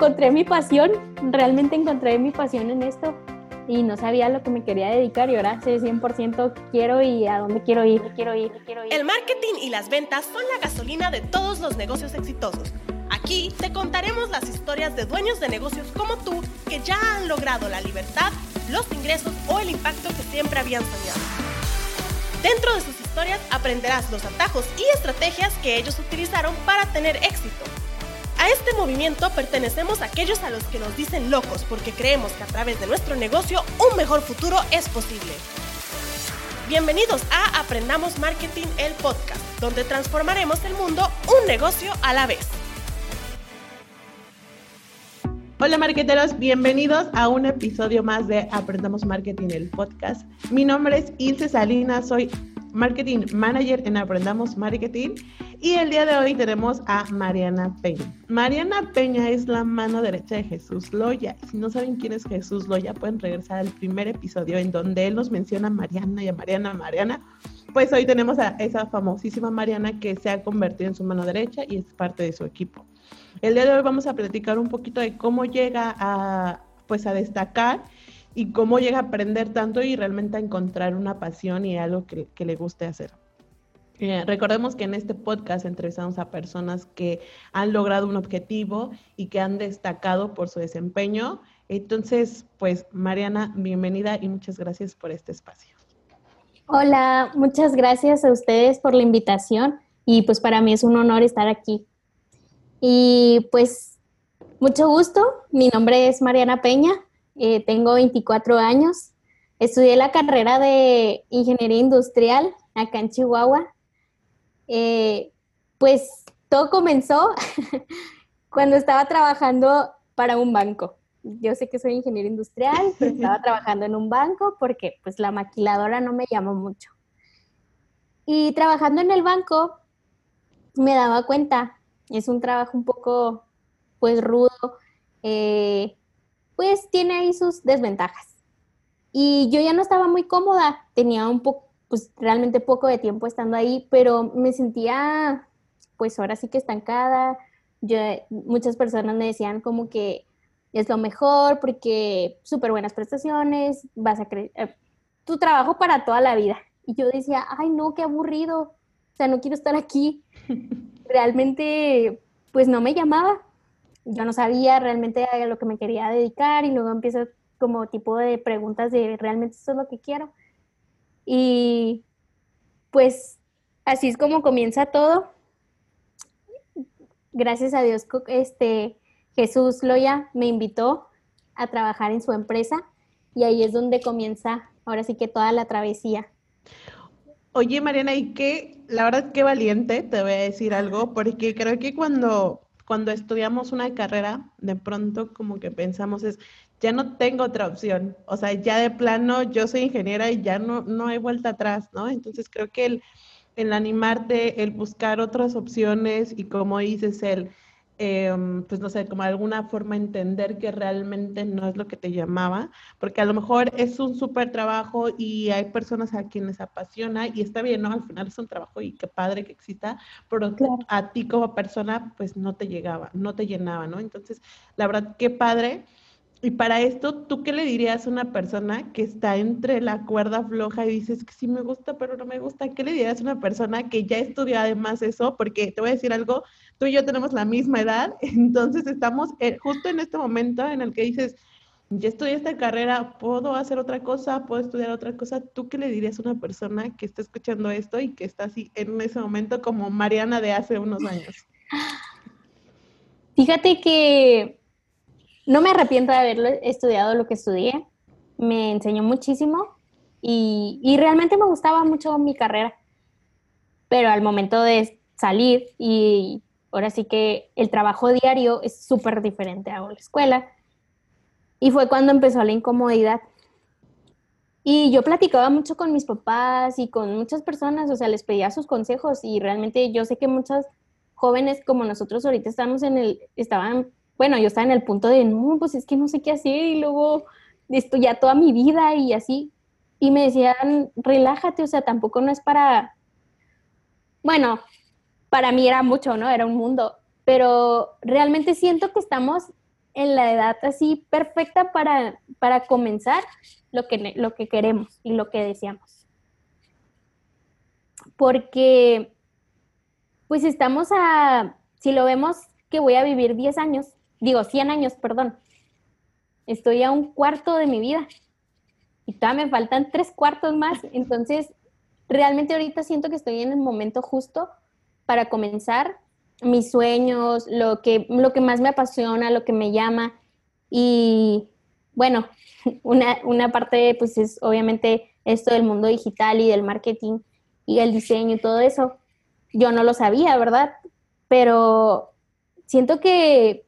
encontré mi pasión, realmente encontré mi pasión en esto y no sabía a lo que me quería dedicar y ahora sé 100% quiero y a dónde quiero ir, quiero ir, quiero ir. El marketing y las ventas son la gasolina de todos los negocios exitosos. Aquí te contaremos las historias de dueños de negocios como tú que ya han logrado la libertad, los ingresos o el impacto que siempre habían soñado. Dentro de sus historias aprenderás los atajos y estrategias que ellos utilizaron para tener éxito a este movimiento pertenecemos a aquellos a los que nos dicen locos porque creemos que a través de nuestro negocio un mejor futuro es posible. Bienvenidos a Aprendamos Marketing, el podcast, donde transformaremos el mundo un negocio a la vez. Hola marqueteros, bienvenidos a un episodio más de Aprendamos Marketing, el podcast. Mi nombre es Ilse Salinas, soy Marketing Manager en Aprendamos Marketing y el día de hoy tenemos a Mariana Peña. Mariana Peña es la mano derecha de Jesús Loya. Si no saben quién es Jesús Loya, pueden regresar al primer episodio en donde él nos menciona a Mariana y a Mariana, Mariana. Pues hoy tenemos a esa famosísima Mariana que se ha convertido en su mano derecha y es parte de su equipo. El día de hoy vamos a platicar un poquito de cómo llega a, pues a destacar y cómo llega a aprender tanto y realmente a encontrar una pasión y algo que, le guste hacer. Eh, recordemos que en este podcast entrevistamos a personas que han logrado un objetivo y que han destacado por su desempeño. Entonces, pues Mariana, bienvenida y muchas gracias por este espacio. Hola, muchas gracias a ustedes por la invitación y pues para mí es un honor estar aquí. Y pues mucho gusto, mi nombre es Mariana Peña, eh, tengo 24 años. Estudié la carrera de ingeniería industrial acá en Chihuahua. Eh, pues todo comenzó cuando estaba trabajando para un banco. Yo sé que soy ingeniero industrial, pero estaba trabajando en un banco porque pues la maquiladora no me llamó mucho. Y trabajando en el banco me daba cuenta, es un trabajo un poco pues rudo, eh, pues tiene ahí sus desventajas. Y yo ya no estaba muy cómoda, tenía un poco, pues realmente poco de tiempo estando ahí, pero me sentía, pues ahora sí que estancada. Yo, muchas personas me decían como que es lo mejor porque súper buenas prestaciones, vas a creer, eh, tu trabajo para toda la vida. Y yo decía, ay no, qué aburrido, o sea, no quiero estar aquí. Realmente, pues no me llamaba yo no sabía realmente a lo que me quería dedicar y luego empiezo como tipo de preguntas de realmente esto es lo que quiero. Y pues así es como comienza todo. Gracias a Dios, este, Jesús Loya me invitó a trabajar en su empresa y ahí es donde comienza ahora sí que toda la travesía. Oye, Mariana, y qué, la verdad, qué valiente, te voy a decir algo, porque creo que cuando cuando estudiamos una carrera, de pronto como que pensamos es, ya no tengo otra opción, o sea, ya de plano yo soy ingeniera y ya no, no hay vuelta atrás, ¿no? Entonces creo que el, el animarte, el buscar otras opciones y como dices, el Em, pues no sé, como alguna forma entender que realmente no es lo que te llamaba, porque a lo mejor es un súper trabajo y hay personas a quienes apasiona y está bien, ¿no? Al final es un trabajo y qué padre que exista, pero a ti como persona pues no te llegaba, no te llenaba, ¿no? Entonces, la verdad, qué padre. Y para esto, ¿tú qué le dirías a una persona que está entre la cuerda floja y dices que sí me gusta, pero no me gusta? ¿Qué le dirías a una persona que ya estudió además eso? Porque te voy a decir algo, tú y yo tenemos la misma edad, entonces estamos eh, justo en este momento en el que dices, ya estudié esta carrera, ¿puedo hacer otra cosa? ¿Puedo estudiar otra cosa? ¿Tú qué le dirías a una persona que está escuchando esto y que está así en ese momento como Mariana de hace unos años? Fíjate que no me arrepiento de haber estudiado lo que estudié. Me enseñó muchísimo y, y realmente me gustaba mucho mi carrera. Pero al momento de salir y Ahora sí que el trabajo diario es súper diferente a la escuela. Y fue cuando empezó la incomodidad. Y yo platicaba mucho con mis papás y con muchas personas, o sea, les pedía sus consejos y realmente yo sé que muchas jóvenes como nosotros ahorita estamos en el, estaban, bueno, yo estaba en el punto de, no, pues es que no sé qué hacer y luego esto ya toda mi vida y así. Y me decían, relájate, o sea, tampoco no es para, bueno, para mí era mucho, ¿no? Era un mundo, pero realmente siento que estamos en la edad así perfecta para, para comenzar lo que, lo que queremos y lo que deseamos. Porque, pues estamos a, si lo vemos que voy a vivir 10 años, digo 100 años, perdón, estoy a un cuarto de mi vida y todavía me faltan tres cuartos más, entonces realmente ahorita siento que estoy en el momento justo para comenzar mis sueños, lo que, lo que más me apasiona, lo que me llama. Y bueno, una, una parte pues es obviamente esto del mundo digital y del marketing y el diseño y todo eso. Yo no lo sabía, ¿verdad? Pero siento que,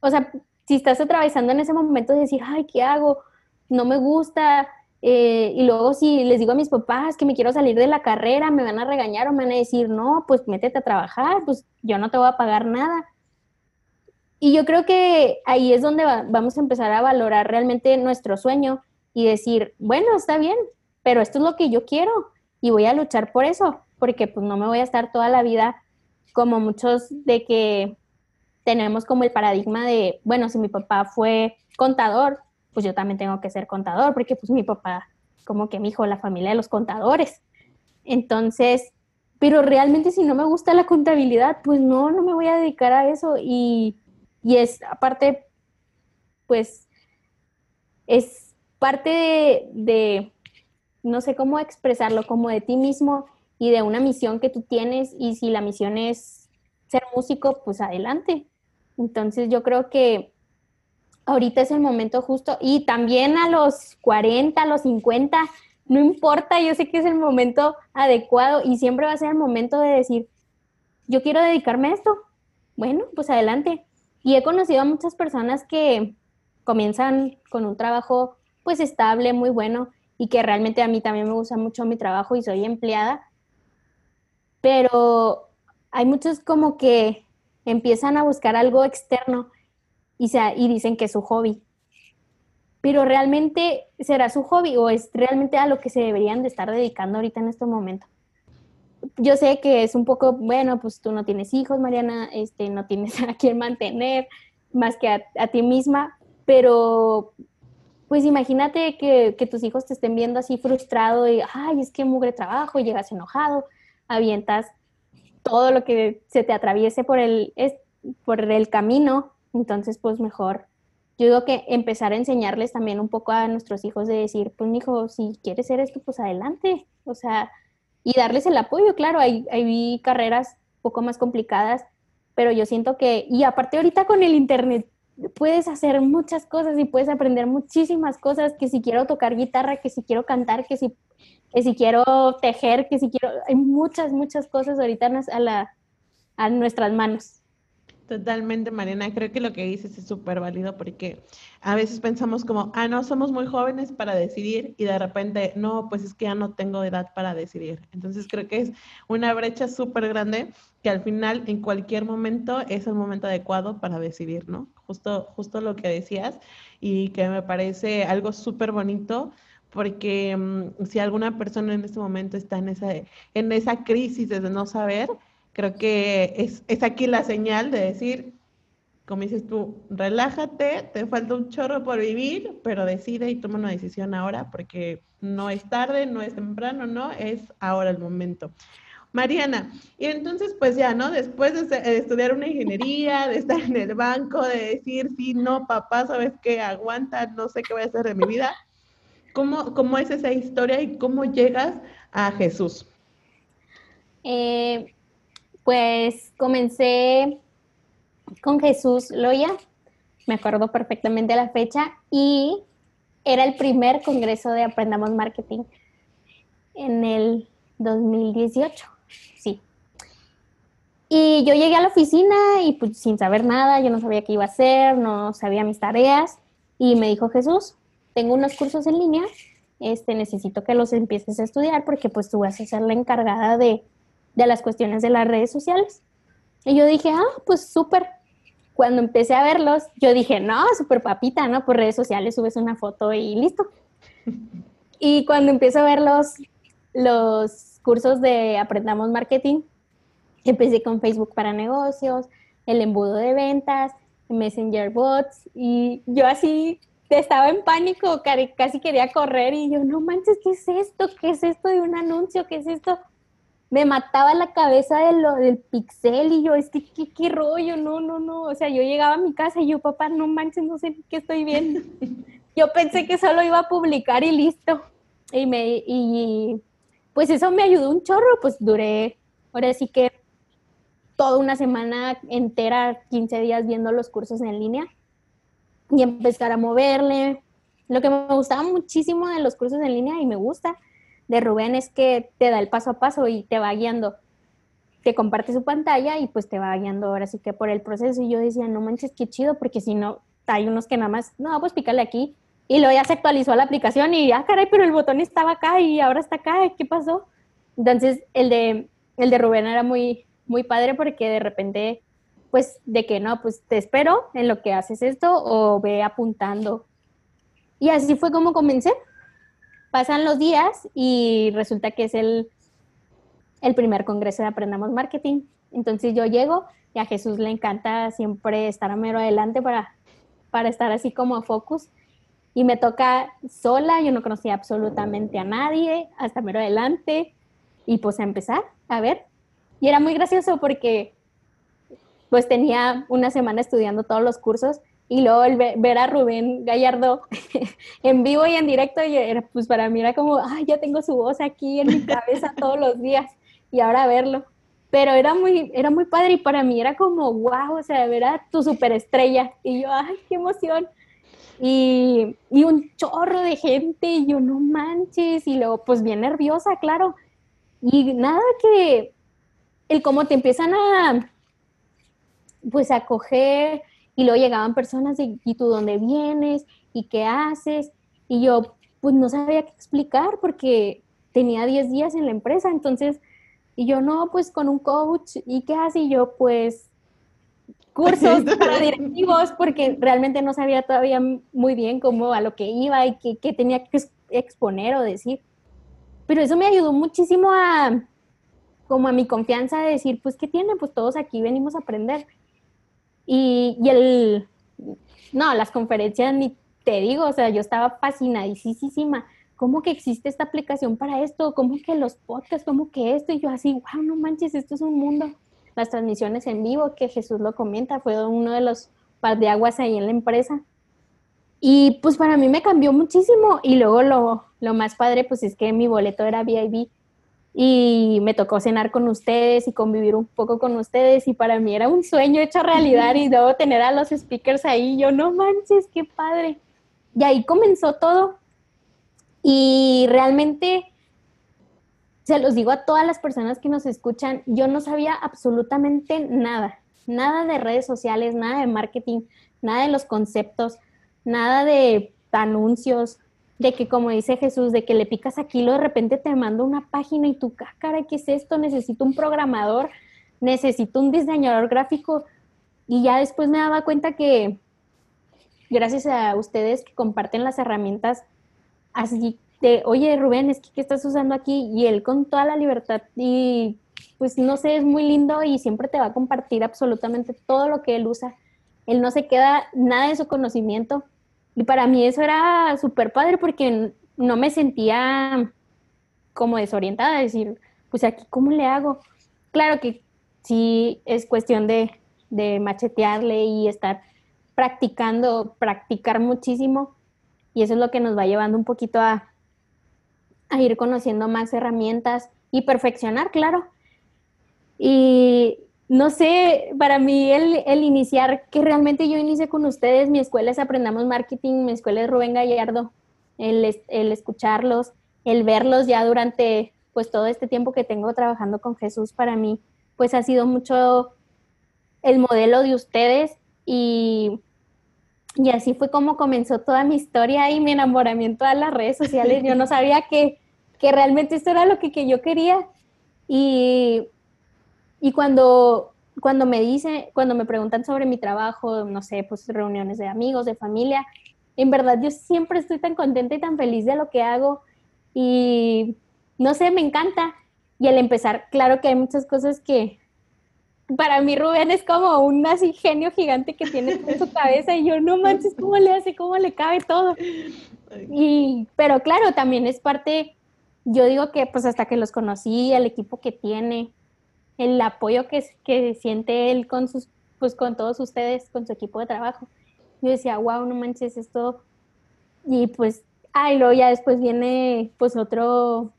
o sea, si estás atravesando en ese momento de decir, ay, ¿qué hago? No me gusta, eh, y luego si les digo a mis papás que me quiero salir de la carrera, me van a regañar o me van a decir, no, pues métete a trabajar, pues yo no te voy a pagar nada. Y yo creo que ahí es donde vamos a empezar a valorar realmente nuestro sueño y decir, bueno, está bien, pero esto es lo que yo quiero y voy a luchar por eso, porque pues no me voy a estar toda la vida como muchos de que tenemos como el paradigma de, bueno, si mi papá fue contador, pues yo también tengo que ser contador, porque pues mi papá, como que mi hijo, la familia de los contadores. Entonces, pero realmente si no me gusta la contabilidad, pues no, no me voy a dedicar a eso. Y, y es aparte, pues, es parte de, de, no sé cómo expresarlo, como de ti mismo y de una misión que tú tienes. Y si la misión es ser músico, pues adelante. Entonces yo creo que ahorita es el momento justo y también a los 40, a los 50, no importa, yo sé que es el momento adecuado y siempre va a ser el momento de decir, yo quiero dedicarme a esto. Bueno, pues adelante. Y he conocido a muchas personas que comienzan con un trabajo pues estable, muy bueno y que realmente a mí también me gusta mucho mi trabajo y soy empleada. Pero hay muchos como que empiezan a buscar algo externo y, y dicen que es su hobby. Pero realmente será su hobby o es realmente a lo que se deberían de estar dedicando ahorita en este momento. Yo sé que es un poco, bueno, pues tú no tienes hijos, Mariana, este, no tienes a quien mantener más que a, ti misma, pero pues imagínate que, que, tus hijos te estén viendo así frustrado y, ay, es que mugre trabajo, y llegas enojado, avientas todo lo que se te atraviese por el, por el camino entonces, pues mejor, yo digo que empezar a enseñarles también un poco a nuestros hijos de decir, pues mi hijo, si quieres ser esto, pues adelante. O sea, y darles el apoyo, claro, hay, hay carreras un poco más complicadas, pero yo siento que, y aparte ahorita con el Internet, puedes hacer muchas cosas y puedes aprender muchísimas cosas, que si quiero tocar guitarra, que si quiero cantar, que si, que si quiero tejer, que si quiero, hay muchas, muchas cosas ahorita a, la, a nuestras manos. Totalmente, Mariana. Creo que lo que dices es súper válido porque a veces pensamos como, ah, no, somos muy jóvenes para decidir y de repente, no, pues es que ya no tengo edad para decidir. Entonces creo que es una brecha súper grande que al final, en cualquier momento, es el momento adecuado para decidir, ¿no? Justo, justo lo que decías y que me parece algo súper bonito porque mm, si alguna persona en este momento está en esa, en esa crisis de no saber, Creo que es, es aquí la señal de decir, como dices tú, relájate, te falta un chorro por vivir, pero decide y toma una decisión ahora porque no es tarde, no es temprano, no, es ahora el momento. Mariana, y entonces pues ya, ¿no? Después de, estudiar una ingeniería, de estar en el banco, de decir, sí, no, papá, ¿sabes qué? Aguanta, no sé qué voy a hacer de mi vida. ¿Cómo, cómo es esa historia y cómo llegas a Jesús? Eh, pues comencé con Jesús Loya, me acuerdo perfectamente la fecha, y era el primer congreso de Aprendamos Marketing en el 2018, sí. Y yo llegué a la oficina y pues sin saber nada, yo no sabía qué iba a hacer, no sabía mis tareas, y me dijo Jesús, tengo unos cursos en línea, este, necesito que los empieces a estudiar porque pues tú vas a ser la encargada de de las cuestiones de las redes sociales. Y yo dije, ah, pues súper. Cuando empecé a verlos, yo dije, no, súper papita, ¿no? Por redes sociales subes una foto y listo. Y cuando empiezo a ver los, los cursos de Aprendamos Marketing, empecé con Facebook para negocios, el embudo de ventas, Messenger bots y yo así estaba en pánico, casi quería correr y yo, no manches, ¿qué es esto? ¿Qué es esto de un anuncio? ¿Qué es esto? Me mataba la cabeza de lo, del pixel y yo, es que, ¿qué, qué rollo? No, no, no. O sea, yo llegaba a mi casa y yo, papá, no manches, no sé qué estoy viendo. yo pensé que solo iba a publicar y listo. Y, me, y pues eso me ayudó un chorro, pues duré, ahora sí que toda una semana entera, 15 días viendo los cursos en línea y empezar a moverle. Lo que me gustaba muchísimo de los cursos en línea y me gusta de Rubén es que te da el paso a paso y te va guiando. Te comparte su pantalla y pues te va guiando ahora sí que por el proceso. Y yo decía, no manches, qué chido, porque si no, hay unos que nada más, no, pues pícale aquí. Y luego ya se actualizó la aplicación y, ah, caray, pero el botón estaba acá y ahora está acá, ¿qué pasó? Entonces, el de, el de Rubén era muy, muy padre porque de repente, pues, de que no, pues te espero en lo que haces esto o ve apuntando. Y así fue como comencé. Pasan los días y resulta que es el, el primer congreso de Aprendamos Marketing. Entonces yo llego y a Jesús le encanta siempre estar a mero adelante para, para estar así como a focus. Y me toca sola, yo no conocía absolutamente a nadie, hasta mero adelante. Y pues a empezar, a ver, y era muy gracioso porque pues tenía una semana estudiando todos los cursos y luego ver a Rubén Gallardo en vivo y en directo, pues para mí era como, ay, ya tengo su voz aquí en mi cabeza todos los días y ahora verlo. Pero era muy, era muy padre y para mí era como, wow, o sea, ver a tu superestrella. Y yo, ay, qué emoción. Y, y un chorro de gente y yo, no manches. Y luego, pues bien nerviosa, claro. Y nada que el cómo te empiezan a, pues, a coger y luego llegaban personas y, y tú dónde vienes y qué haces. Y yo, pues, no sabía qué explicar porque tenía 10 días en la empresa, entonces, y yo, no, pues, con un coach, ¿y qué hace? Y yo, pues, cursos para directivos porque realmente no sabía todavía muy bien cómo a lo que iba y qué, qué tenía que exponer o decir. Pero eso me ayudó muchísimo a, como a mi confianza de decir, pues, ¿qué tiene? Pues todos aquí venimos a aprender. Y, el, no, las conferencias ni te digo, o sea, yo estaba fascinadísima. ¿Cómo que existe esta aplicación para esto? ¿Cómo que los podcasts? ¿Cómo que esto? Y yo así, wow, no manches, esto es un mundo. Las transmisiones en vivo, que Jesús lo comenta, fue uno de los par de aguas ahí en la empresa. Y pues para mí me cambió muchísimo. Y luego lo, lo más padre, pues es que mi boleto era VIP y me tocó cenar con ustedes y convivir un poco con ustedes y para mí era un sueño hecho realidad y luego tener a los speakers ahí, yo no manches, qué padre. Y ahí comenzó todo y realmente se los digo a todas las personas que nos escuchan, yo no sabía absolutamente nada, nada de redes sociales, nada de marketing, nada de los conceptos, nada de anuncios, de que como dice Jesús, de que le picas aquí, lo de repente te manda una página y tú, ah, cara, ¿qué es esto? Necesito un programador, necesito un diseñador gráfico. Y ya después me daba cuenta que gracias a ustedes que comparten las herramientas así de, oye Rubén, es que ¿qué estás usando aquí? Y él con toda la libertad y pues no sé, es muy lindo y siempre te va a compartir absolutamente todo lo que él usa. Él no se queda nada de su conocimiento y para mí eso era súper padre porque no me sentía como desorientada, decir, pues aquí, ¿cómo le hago? Claro que sí es cuestión de, de machetearle y estar practicando, practicar muchísimo. Y eso es lo que nos va llevando un poquito a, a ir conociendo más herramientas y perfeccionar, claro. Y no sé, para mí el, iniciar, que realmente yo inicie con ustedes, mi escuela es Aprendamos Marketing, mi escuela es Rubén Gallardo, el, el escucharlos, el verlos ya durante pues todo este tiempo que tengo trabajando con Jesús para mí, pues ha sido mucho el modelo de ustedes y, y así fue como comenzó toda mi historia y mi enamoramiento a las redes sociales. Yo no sabía que, que realmente esto era lo que, que yo quería y y cuando, cuando me dice, cuando me preguntan sobre mi trabajo, no sé, pues reuniones de amigos, de familia, en verdad yo siempre estoy tan contenta y tan feliz de lo que hago y no sé, me encanta. Y al empezar, claro que hay muchas cosas que, para mí Rubén es como un así genio gigante que tiene en su cabeza y yo no manches cómo le hace, cómo le cabe todo. Y, pero claro, también es parte, yo digo que pues hasta que los conocí, el equipo que tiene, el apoyo que, siente él con sus, pues con todos ustedes, con su equipo de trabajo. Yo decía, wow, no manches esto. Y pues, ay, luego ya después viene pues otro,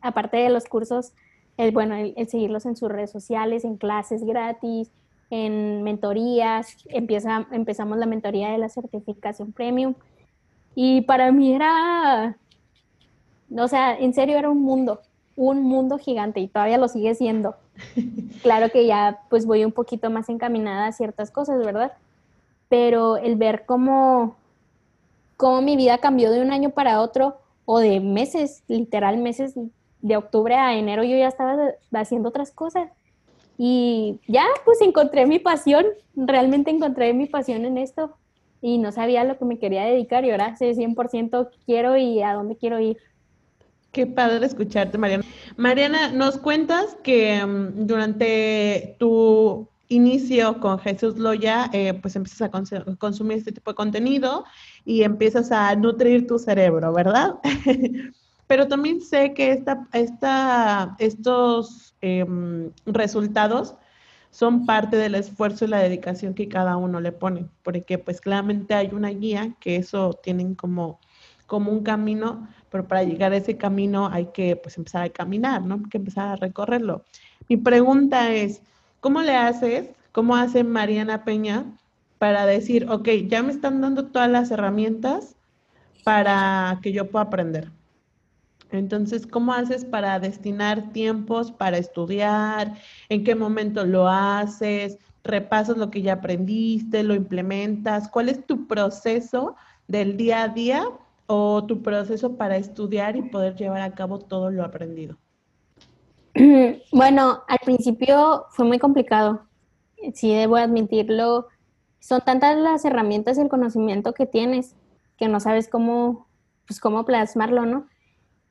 aparte de los cursos, el, bueno, el, seguirlos en sus redes sociales, en clases gratis, en mentorías, empieza, empezamos la mentoría de la certificación premium. Y para mí era, o sea, en serio era un mundo, un mundo gigante y todavía lo sigue siendo. Claro que ya pues voy un poquito más encaminada a ciertas cosas, ¿verdad? Pero el ver cómo, cómo mi vida cambió de un año para otro o de meses, literal meses, de octubre a enero yo ya estaba haciendo otras cosas. Y ya, pues encontré mi pasión, realmente encontré mi pasión en esto y no sabía lo que me quería dedicar y ahora sé 100% quiero y a dónde quiero ir. Qué padre escucharte, Mariana. Mariana, nos cuentas que mm, durante tu inicio con Jesús Loya, eh, pues empiezas a consumir este tipo de contenido y empiezas a nutrir tu cerebro, ¿verdad? Pero también sé que esta, esta, estos em, resultados son parte del esfuerzo y la dedicación que cada uno le pone, porque pues claramente hay una guía que eso tienen como, como un camino, pero para llegar a ese camino hay que pues empezar a caminar, ¿no? Hay que empezar a recorrerlo. Mi pregunta es, ¿cómo le haces, cómo hace Mariana Peña para decir, ok, ya me están dando todas las herramientas para que yo pueda aprender? Entonces, ¿cómo haces para destinar tiempos para estudiar? ¿En qué momento lo haces? ¿Repasas lo que ya aprendiste? ¿Lo implementas? ¿Cuál es tu proceso del día a día o tu proceso para estudiar y poder llevar a cabo todo lo aprendido? Bueno, al principio fue muy complicado. Sí, debo admitirlo. Son tantas las herramientas y el conocimiento que tienes que no sabes cómo, pues, cómo plasmarlo, ¿no?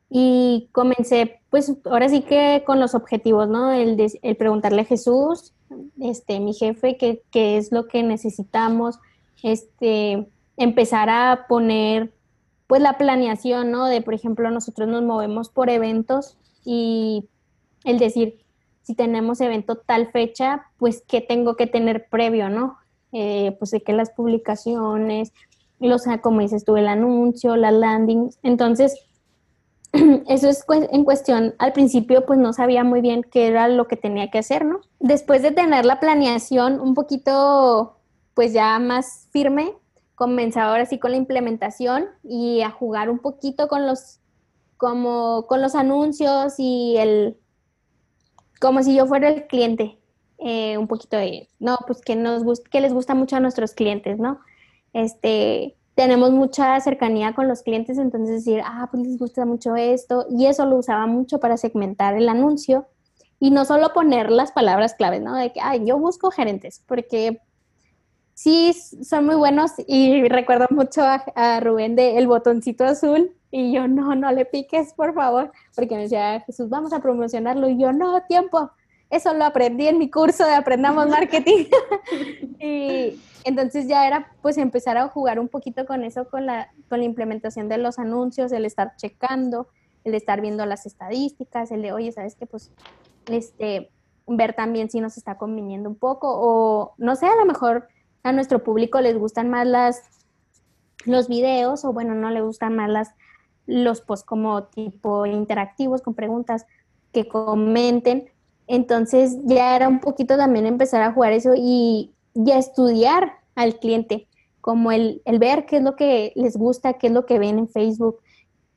Y comencé, pues ahora sí que con los objetivos, ¿no? El, el preguntarle a Jesús, este, mi jefe, qué, es lo que necesitamos, este, empezar a poner, pues la planeación, ¿no? De, por ejemplo, nosotros nos movemos por eventos y el decir, si tenemos evento tal fecha, pues qué tengo que tener previo, ¿no? Eh, pues de que las publicaciones, los, como dices tú, el anuncio, la landing. Entonces, eso es en cuestión, al principio pues no sabía muy bien qué era lo que tenía que hacer, ¿no? Después de tener la planeación un poquito pues ya más firme, comenzaba ahora sí con la implementación y a jugar un poquito con los, como con los anuncios y el, como si yo fuera el cliente, eh, un poquito de, no, pues que nos que les gusta mucho a nuestros clientes, ¿no? Este, tenemos mucha cercanía con los clientes, entonces decir, ah, pues les gusta mucho esto, y eso lo usaba mucho para segmentar el anuncio y no solo poner las palabras claves, ¿no? De que, ay, yo busco gerentes, porque sí son muy buenos y recuerdo mucho a, Rubén de el botoncito azul y yo, no, no le piques, por favor, porque me decía, Jesús, vamos a promocionarlo y yo, no, tiempo, eso lo aprendí en mi curso de Aprendamos Marketing. y entonces ya era pues empezar a jugar un poquito con eso, con la, con la implementación de los anuncios, el estar checando, el estar viendo las estadísticas, el de, oye, ¿sabes qué? Pues, este, ver también si nos está conviniendo un poco o, no sé, a lo mejor a nuestro público les gustan más las, los videos o, bueno, no le gustan más las, los posts como tipo interactivos con preguntas que comenten entonces ya era un poquito también empezar a jugar eso y, a estudiar al cliente, como el, ver qué es lo que les gusta, qué es lo que ven en Facebook,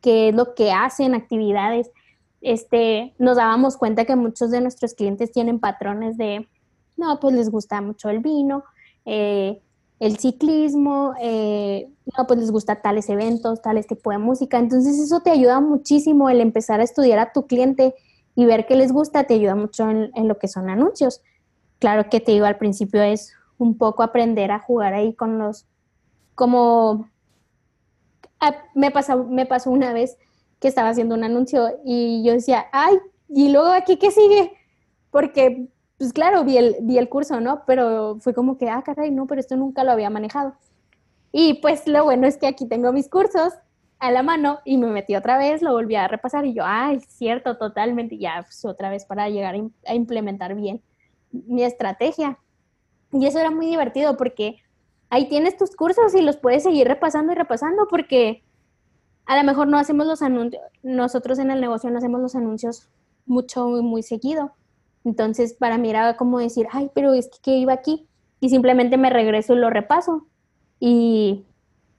qué es lo que hacen, actividades. Este, nos dábamos cuenta que muchos de nuestros clientes tienen patrones de, no, pues les gusta mucho el vino, eh, el ciclismo, eh, no, pues les gusta tales eventos, tales tipo de música. Entonces eso te ayuda muchísimo el empezar a estudiar a tu cliente y ver qué les gusta te ayuda mucho en, lo que son anuncios. Claro que te digo, al principio es un poco aprender a jugar ahí con los, como, me pasó, me pasó una vez que estaba haciendo un anuncio y yo decía, ay, y luego aquí qué sigue, porque pues claro, vi el, vi el curso, ¿no? Pero fue como que, ah, caray, no, pero esto nunca lo había manejado. Y pues lo bueno es que aquí tengo mis cursos a la mano y me metí otra vez, lo volví a repasar y yo, ay, cierto, totalmente, ya pues, otra vez para llegar a implementar bien mi estrategia. Y eso era muy divertido porque ahí tienes tus cursos y los puedes seguir repasando y repasando porque a lo mejor no hacemos los anuncios, nosotros en el negocio no hacemos los anuncios mucho, muy seguido. Entonces, para mí era como decir, ay, pero es que ¿qué iba aquí? Y simplemente me regreso y lo repaso. Y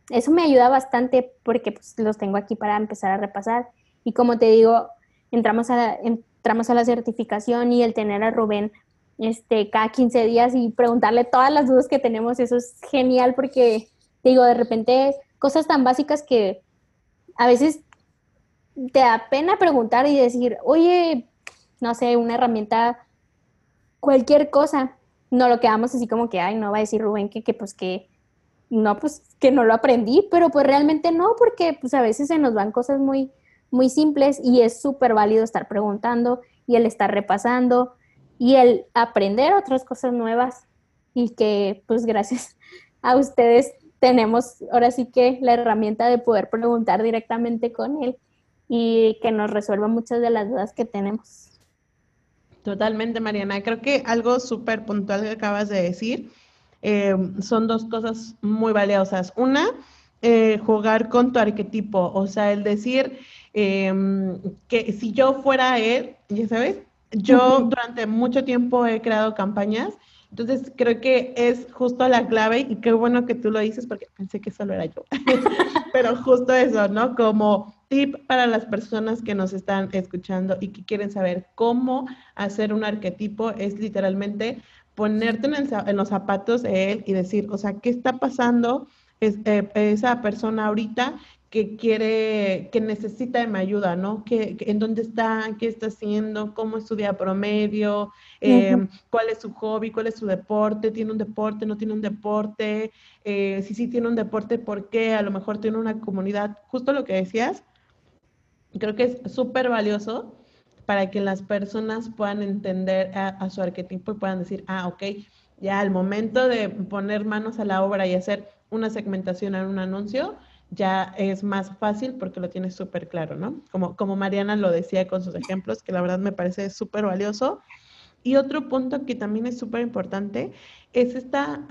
eso me ayuda bastante porque pues, los tengo aquí para empezar a repasar. Y como te digo, entramos a la, entramos a la certificación y el tener a Rubén este, cada 15 días y preguntarle todas las dudas que tenemos, eso es genial porque, digo, de repente cosas tan básicas que a veces te da pena preguntar y decir, oye, no sé, una herramienta, cualquier cosa, no lo quedamos así como que, ay, no va a decir Rubén que, que pues que no, pues que no lo aprendí, pero pues realmente no, porque pues a veces se nos van cosas muy, muy simples y es súper válido estar preguntando y el estar repasando y el aprender otras cosas nuevas y que pues gracias a ustedes tenemos ahora sí que la herramienta de poder preguntar directamente con él y que nos resuelva muchas de las dudas que tenemos. Totalmente, Mariana. Creo que algo súper puntual que acabas de decir eh, son dos cosas muy valiosas. Una, eh, jugar con tu arquetipo, o sea, el decir em, que si yo fuera él, ya sabes, yo durante mucho tiempo he creado campañas, entonces creo que es justo la clave y qué bueno que tú lo dices porque pensé que solo era yo, pero justo eso, ¿no? Como tip para las personas que nos están escuchando y que quieren saber cómo hacer un arquetipo es literalmente ponerte en, los zapatos de él y decir, o sea, ¿qué está pasando es, eh, esa persona ahorita que quiere, que necesita de mi ayuda, ¿no? ¿Qué, ¿En dónde está? ¿Qué está haciendo? ¿Cómo estudia promedio? Em, ¿Cuál es su hobby? ¿Cuál es su deporte? ¿Tiene un deporte? ¿No tiene un deporte? Eh, si sí tiene un deporte, ¿por qué? A lo mejor tiene una comunidad. Justo lo que decías, creo que es súper valioso para que las personas puedan entender a, su arquetipo y puedan decir, ah, ok, ya al momento de poner manos a la obra y hacer una segmentación en un anuncio, ya es más fácil porque lo tienes súper claro, ¿no? Como, como Mariana lo decía con sus ejemplos, que la verdad me parece súper valioso. Y otro punto que también es súper importante es esta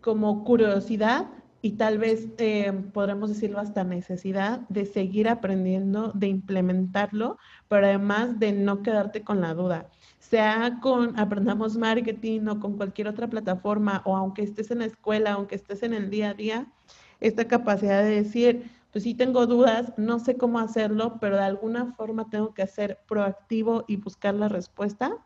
como curiosidad y tal vez eh, podremos decirlo hasta necesidad de seguir aprendiendo, de implementarlo, pero además de no quedarte con la duda. Sea con Aprendamos Marketing o con cualquier otra plataforma, o aunque estés en la escuela, aunque estés en el día a día, esta capacidad de decir, pues sí tengo dudas, no sé cómo hacerlo, pero de alguna forma tengo que ser proactivo y buscar la respuesta.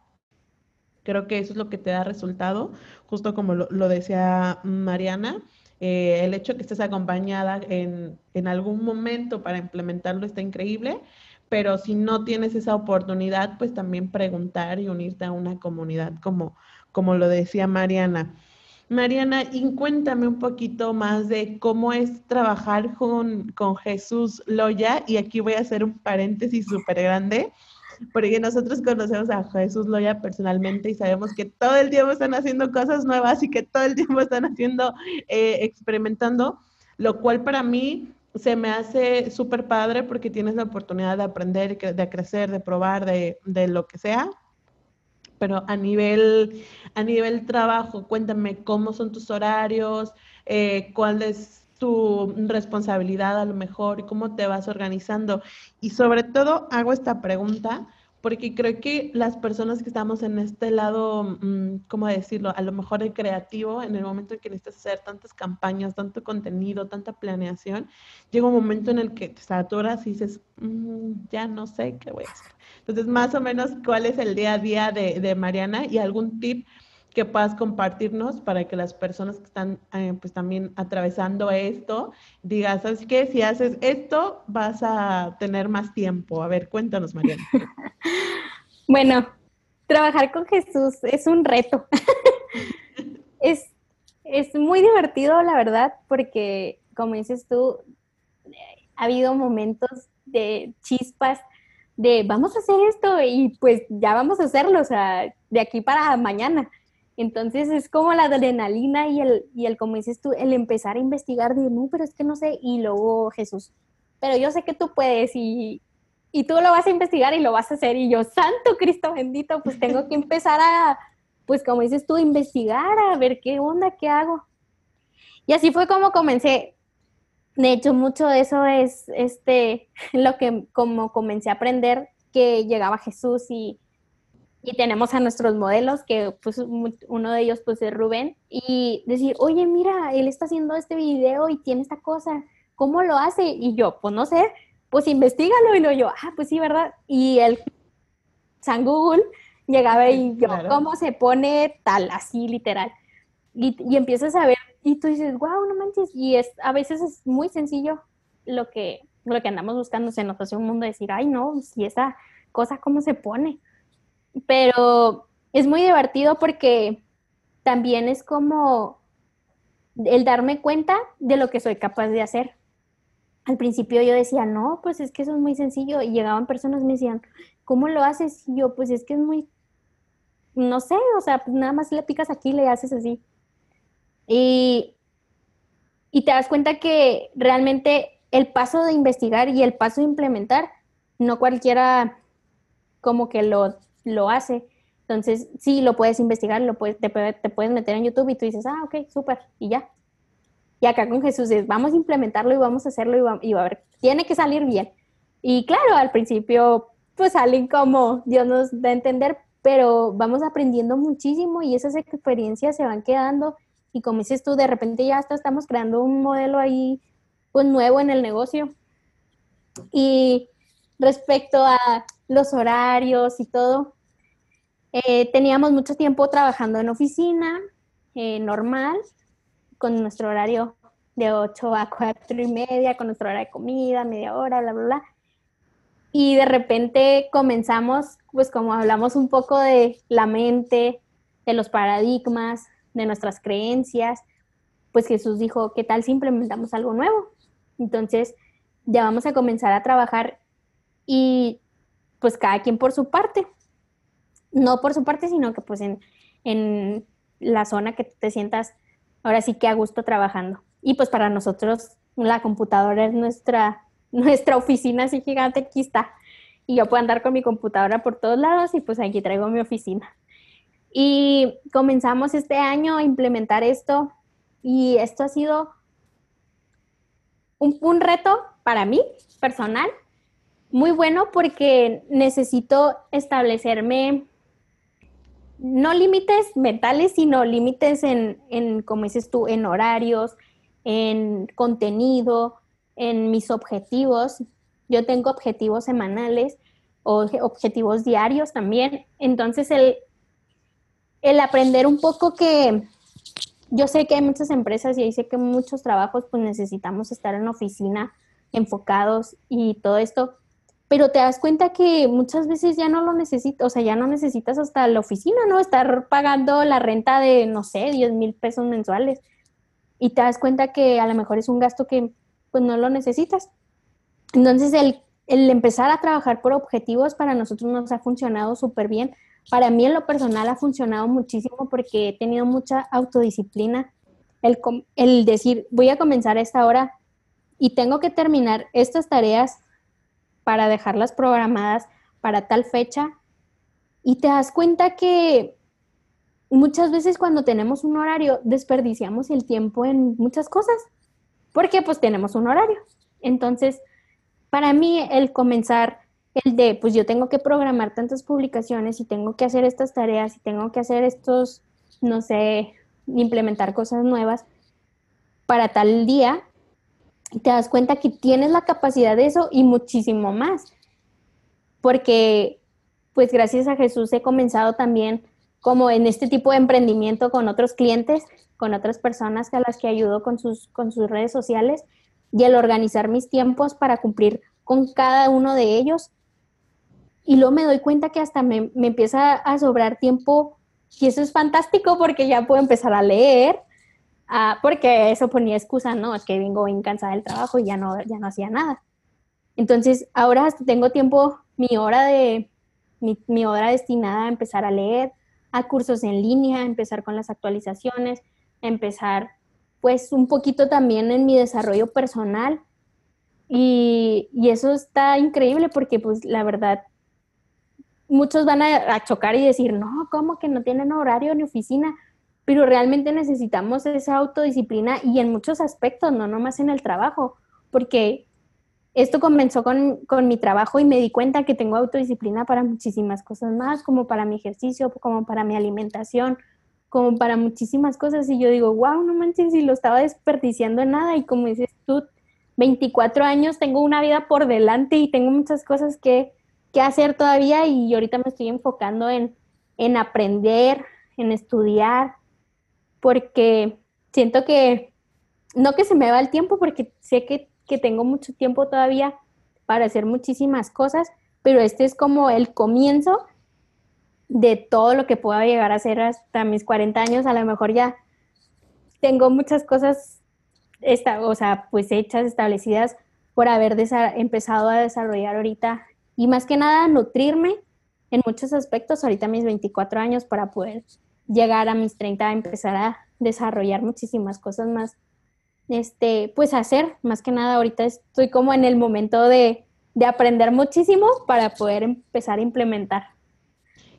Creo que eso es lo que te da resultado, justo como lo decía Mariana. Eh, el hecho de que estés acompañada en, en algún momento para implementarlo está increíble, pero si no tienes esa oportunidad, pues también preguntar y unirte a una comunidad, como, como lo decía Mariana. Mariana, y cuéntame un poquito más de cómo es trabajar con, con Jesús Loya, y aquí voy a hacer un paréntesis súper grande porque nosotros conocemos a Jesús Loya personalmente y sabemos que todo el tiempo están haciendo cosas nuevas y que todo el tiempo están haciendo, eh, experimentando, lo cual para mí se me hace súper padre porque tienes la oportunidad de aprender, de crecer, de probar, de, de lo que sea. Pero a nivel, a nivel trabajo, cuéntame cómo son tus horarios, eh, cuál es tu responsabilidad a lo mejor y cómo te vas organizando. Y sobre todo hago esta pregunta porque creo que las personas que estamos en este lado, mm, ¿cómo decirlo? A lo mejor el creativo, en el momento en que necesitas hacer tantas campañas, tanto contenido, tanta planeación, llega un momento en el que te saturas y dices, mm, ya no sé qué voy a hacer. Entonces, más o menos, ¿cuál es el día a día de, de Mariana y algún tip que puedas compartirnos para que las personas que están eh, pues también atravesando esto digas, ¿sabes qué? Si haces esto vas a tener más tiempo. A ver, cuéntanos, Mariana. bueno, trabajar con Jesús es un reto. es, es muy divertido, la verdad, porque como dices tú, ha habido momentos de chispas de vamos a hacer esto y pues ya vamos a hacerlo, o sea, de aquí para mañana. Entonces es como la adrenalina y el, y el, como dices tú, el empezar a investigar de, no, pero es que no sé, y luego Jesús, pero yo sé que tú puedes y, y tú lo vas a investigar y lo vas a hacer. Y yo, Santo Cristo bendito, pues tengo que empezar a, pues como dices tú, investigar, a ver qué onda, qué hago. Y así fue como comencé. De hecho, mucho de eso es este, lo que como comencé a aprender que llegaba Jesús y, y tenemos a nuestros modelos, que pues uno de ellos pues es Rubén, y decir, oye, mira, él está haciendo este video y tiene esta cosa, ¿cómo lo hace? Y yo, pues no sé, pues investigalo, y lo yo, ah, pues sí, ¿verdad? Y el San Google llegaba y yo, ¿cómo se pone tal, así literal? Y, y empiezas a ver y tú dices, wow, no manches. Y es, a veces es muy sencillo lo que, lo que andamos buscando. Se nos hace un mundo decir, ay, no, si esa cosa, ¿cómo se pone? Pero es muy divertido porque también es como el darme cuenta de lo que soy capaz de hacer. Al principio yo decía, no, pues es que eso es muy sencillo. Y llegaban personas y me decían, ¿cómo lo haces? Y yo, pues es que es muy, no sé, o sea, pues nada más le picas aquí y le haces así. Y, y te das cuenta que realmente el paso de investigar y el paso de implementar, no cualquiera como que lo, lo hace. Entonces, sí, lo puedes investigar, lo puedes, te, puedes meter en YouTube y tú dices, ah, ok, súper, y ya. Y acá con Jesús es, vamos a implementarlo y vamos a hacerlo y va, y va a ver, tiene que salir bien. Y claro, al principio, pues salen como Dios nos da a entender, pero vamos aprendiendo muchísimo y esas experiencias se van quedando y como dices tú, de repente ya hasta estamos creando un modelo ahí pues nuevo en el negocio. Y respecto a los horarios y todo, eh, teníamos mucho tiempo trabajando en oficina eh, normal, con nuestro horario de 8 a 4 y media, con nuestra hora de comida, media hora, bla, bla, bla. Y de repente comenzamos, pues como hablamos un poco de la mente, de los paradigmas, de nuestras creencias, pues Jesús dijo, ¿qué tal si implementamos algo nuevo? Entonces, ya vamos a comenzar a trabajar y pues cada quien por su parte. No por su parte, sino que pues en, en la zona que te sientas ahora sí que a gusto trabajando. Y pues para nosotros la computadora es nuestra, nuestra oficina así gigante, aquí está. Y yo puedo andar con mi computadora por todos lados y pues aquí traigo mi oficina. Y comenzamos este año a implementar esto y esto ha sido un, reto para mí personal, muy bueno porque necesito establecerme no límites mentales, sino límites en, en, como dices tú, en horarios, en contenido, en mis objetivos. Yo tengo objetivos semanales o objetivos diarios también. Entonces, el, el aprender un poco que yo sé que hay muchas empresas y ahí sé que muchos trabajos pues necesitamos estar en oficina enfocados y todo esto, pero te das cuenta que muchas veces ya no lo necesitas, o sea, ya no necesitas hasta la oficina, ¿no? Estar pagando la renta de, no sé, 10 mil pesos mensuales y te das cuenta que a lo mejor es un gasto que pues no lo necesitas. Entonces el, el empezar a trabajar por objetivos para nosotros nos ha funcionado súper bien para mí en lo personal ha funcionado muchísimo porque he tenido mucha autodisciplina. El, el decir, voy a comenzar a esta hora y tengo que terminar estas tareas para dejarlas programadas para tal fecha. Y te das cuenta que muchas veces cuando tenemos un horario desperdiciamos el tiempo en muchas cosas, porque pues tenemos un horario. Entonces, para mí el comenzar el de, pues yo tengo que programar tantas publicaciones y tengo que hacer estas tareas y tengo que hacer estos, no sé, implementar cosas nuevas para tal día, te das cuenta que tienes la capacidad de eso y muchísimo más. Porque, pues gracias a Jesús he comenzado también como en este tipo de emprendimiento con otros clientes, con otras personas a las que ayudo con sus, con sus redes sociales y el organizar mis tiempos para cumplir con cada uno de ellos y luego me doy cuenta que hasta me, empieza a sobrar tiempo y eso es fantástico porque ya puedo empezar a leer, ah, porque eso ponía excusa, ¿no? Es que vengo bien cansada del trabajo y ya no, ya no hacía nada. Entonces, ahora hasta tengo tiempo, mi hora de, mi, hora destinada a empezar a leer, a cursos en línea, empezar con las actualizaciones, empezar pues un poquito también en mi desarrollo personal. Y, eso está increíble porque pues la verdad, muchos van a, a, chocar y decir, no, ¿cómo que no tienen horario ni oficina? Pero realmente necesitamos esa autodisciplina y en muchos aspectos, no nomás en el trabajo, porque esto comenzó con, mi trabajo y me di cuenta que tengo autodisciplina para muchísimas cosas más, como para mi ejercicio, como para mi alimentación, como para muchísimas cosas. Y yo digo, wow, no manches, si lo estaba desperdiciando en nada. Y como dices tú, 24 años, tengo una vida por delante y tengo muchas cosas que, que hacer todavía y ahorita me estoy enfocando en, en aprender, en estudiar, porque siento que, no que se me va el tiempo, porque sé que que tengo mucho tiempo todavía para hacer muchísimas cosas, pero este es como el comienzo de todo lo que pueda llegar a hacer hasta mis 40 años. A lo mejor ya tengo muchas cosas, esta, o sea, pues hechas, establecidas por haber empezado a desarrollar ahorita y más que nada nutrirme en muchos aspectos ahorita mis 24 años para poder llegar a mis 30 a empezar a desarrollar muchísimas cosas más este, pues hacer. Más que nada, ahorita estoy como en el momento de, aprender muchísimo para poder empezar a implementar.